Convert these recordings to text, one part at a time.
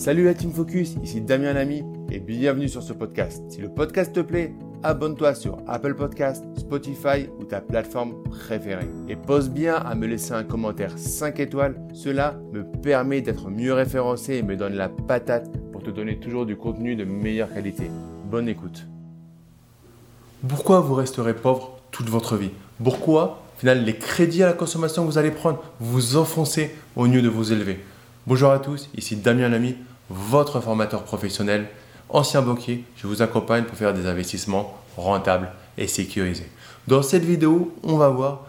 Salut la Team Focus, ici Damien Lamy et bienvenue sur ce podcast. Si le podcast te plaît, abonne-toi sur Apple Podcast, Spotify ou ta plateforme préférée. Et pose bien à me laisser un commentaire 5 étoiles, cela me permet d'être mieux référencé et me donne la patate pour te donner toujours du contenu de meilleure qualité. Bonne écoute. Pourquoi vous resterez pauvre toute votre vie? Pourquoi, au final, les crédits à la consommation que vous allez prendre, vous enfoncez au lieu de vous élever? Bonjour à tous, ici Damien Lamy, votre formateur professionnel, ancien banquier. Je vous accompagne pour faire des investissements rentables et sécurisés. Dans cette vidéo, on va voir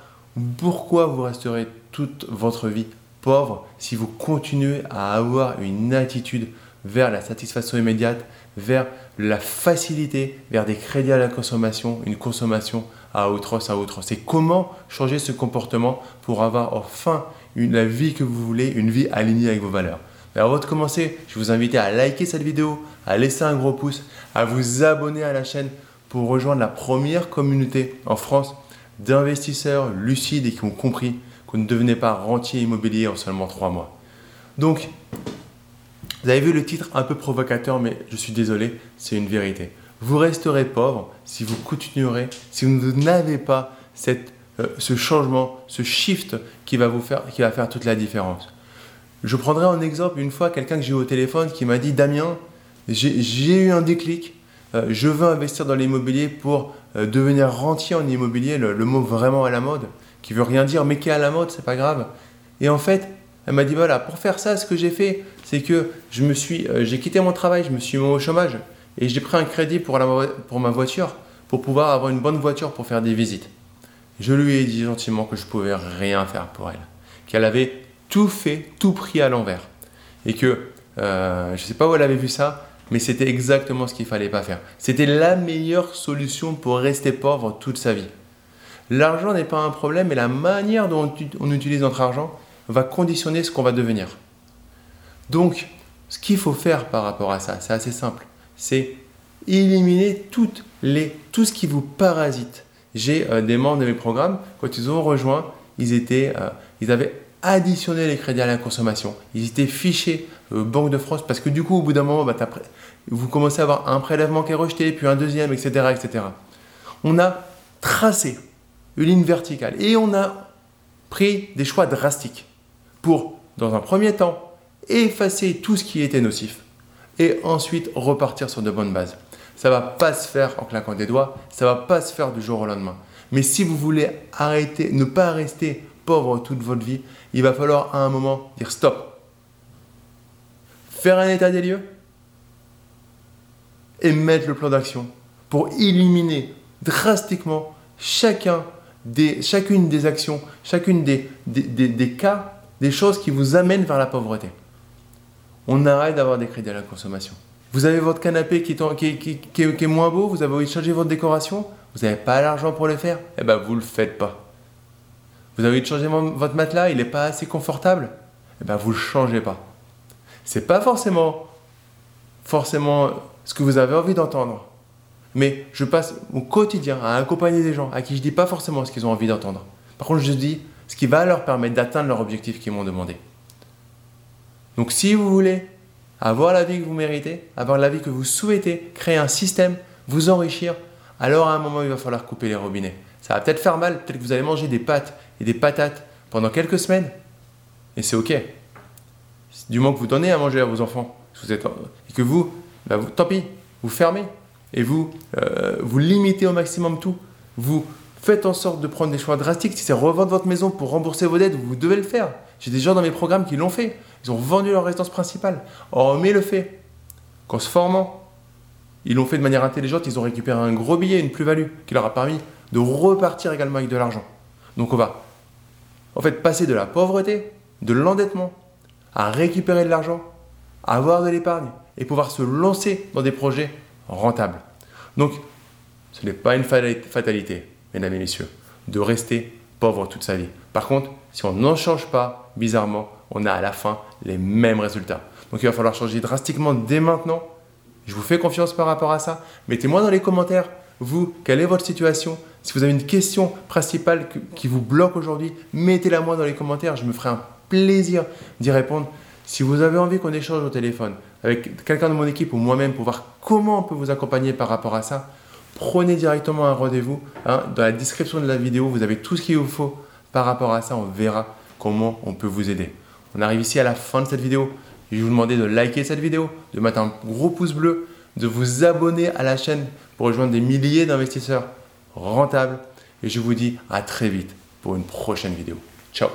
pourquoi vous resterez toute votre vie pauvre si vous continuez à avoir une attitude vers la satisfaction immédiate, vers la facilité, vers des crédits à la consommation, une consommation à outrance à outrance. C'est comment changer ce comportement pour avoir enfin la vie que vous voulez, une vie alignée avec vos valeurs. Mais avant de commencer, je vous invite à liker cette vidéo, à laisser un gros pouce, à vous abonner à la chaîne pour rejoindre la première communauté en France d'investisseurs lucides et qui ont compris qu'on ne devenait pas rentier immobilier en seulement trois mois. Donc, vous avez vu le titre un peu provocateur, mais je suis désolé, c'est une vérité. Vous resterez pauvre si vous continuerez, si vous n'avez pas cette euh, ce changement, ce shift qui va vous faire, qui va faire toute la différence. Je prendrai en exemple une fois quelqu'un que j'ai eu au téléphone qui m'a dit Damien, j'ai eu un déclic, euh, je veux investir dans l'immobilier pour euh, devenir rentier en immobilier, le, mot vraiment à la mode, qui veut rien dire, mais qui est à la mode, c'est pas grave. Et en fait, elle m'a dit voilà, pour faire ça, ce que j'ai fait, c'est que je me suis, j'ai quitté mon travail, je me suis mis au chômage et j'ai pris un crédit pour, pour ma voiture pour pouvoir avoir une bonne voiture pour faire des visites. Je lui ai dit gentiment que je pouvais rien faire pour elle, qu'elle avait tout fait, tout pris à l'envers, et que euh, je ne sais pas où elle avait vu ça, mais c'était exactement ce qu'il fallait pas faire. C'était la meilleure solution pour rester pauvre toute sa vie. L'argent n'est pas un problème, mais la manière dont on utilise notre argent va conditionner ce qu'on va devenir. Donc, ce qu'il faut faire par rapport à ça, c'est assez simple. C'est éliminer toutes les, tout ce qui vous parasite j'ai euh, des membres de mes programmes, quand ils ont rejoint, ils, étaient, euh, ils avaient additionné les crédits à la consommation. Ils étaient fichés euh, Banque de France parce que du coup, au bout d'un moment, bah, vous commencez à avoir un prélèvement qui est rejeté, puis un deuxième, etc., etc. On a tracé une ligne verticale et on a pris des choix drastiques pour, dans un premier temps, effacer tout ce qui était nocif et ensuite repartir sur de bonnes bases. Ça va pas se faire en claquant des doigts, ça va pas se faire du jour au lendemain. Mais si vous voulez arrêter, ne pas rester pauvre toute votre vie, il va falloir à un moment dire stop. Faire un état des lieux et mettre le plan d'action pour éliminer drastiquement chacun des, chacune des actions, chacune des, des cas, des choses qui vous amènent vers la pauvreté. On arrête d'avoir des crédits à la consommation. Vous avez votre canapé qui est, moins beau, vous avez envie de changer votre décoration, vous n'avez pas l'argent pour le faire, eh bien vous le faites pas. Vous avez envie de changer votre matelas, il n'est pas assez confortable, eh bien vous le changez pas. C'est pas forcément, forcément ce que vous avez envie d'entendre. Mais je passe mon quotidien à accompagner des gens à qui je dis pas forcément ce qu'ils ont envie d'entendre. Par contre, je dis ce qui va leur permettre d'atteindre leur objectif qu'ils m'ont demandé. Donc si vous voulez avoir la vie que vous méritez, avoir la vie que vous souhaitez, créer un système, vous enrichir, alors à un moment, il va falloir couper les robinets. Ça va peut-être faire mal, peut-être que vous allez manger des pâtes et des patates pendant quelques semaines, et c'est ok. Du moment que vous donnez à manger à vos enfants, et que vous, bah vous, tant pis, vous fermez, et vous, euh, vous limitez au maximum tout. Vous faites en sorte de prendre des choix drastiques. Si c'est revendre votre maison pour rembourser vos dettes, vous devez le faire. J'ai des gens dans mes programmes qui l'ont fait. Ils ont vendu leur résidence principale. Or, mais le fait qu'en se formant, ils l'ont fait de manière intelligente, ils ont récupéré un gros billet, une plus-value qui leur a permis de repartir également avec de l'argent. Donc on va en fait passer de la pauvreté, de l'endettement, à récupérer de l'argent, à avoir de l'épargne et pouvoir se lancer dans des projets rentables. Donc ce n'est pas une fatalité, mesdames et messieurs, de rester pauvre toute sa vie. Par contre, si on n'en change pas, bizarrement, on a à la fin les mêmes résultats. Donc il va falloir changer drastiquement dès maintenant. Je vous fais confiance par rapport à ça. Mettez-moi dans les commentaires, vous, quelle est votre situation Si vous avez une question principale qui vous bloque aujourd'hui, mettez-la moi dans les commentaires. Je me ferai un plaisir d'y répondre. Si vous avez envie qu'on échange au téléphone avec quelqu'un de mon équipe ou moi-même pour voir comment on peut vous accompagner par rapport à ça, prenez directement un rendez-vous. Hein. Dans la description de la vidéo, vous avez tout ce qu'il vous faut par rapport à ça. On verra comment on peut vous aider. On arrive ici à la fin de cette vidéo. Je vais vous demander de liker cette vidéo, de mettre un gros pouce bleu, de vous abonner à la chaîne pour rejoindre des milliers d'investisseurs rentables. Et je vous dis à très vite pour une prochaine vidéo. Ciao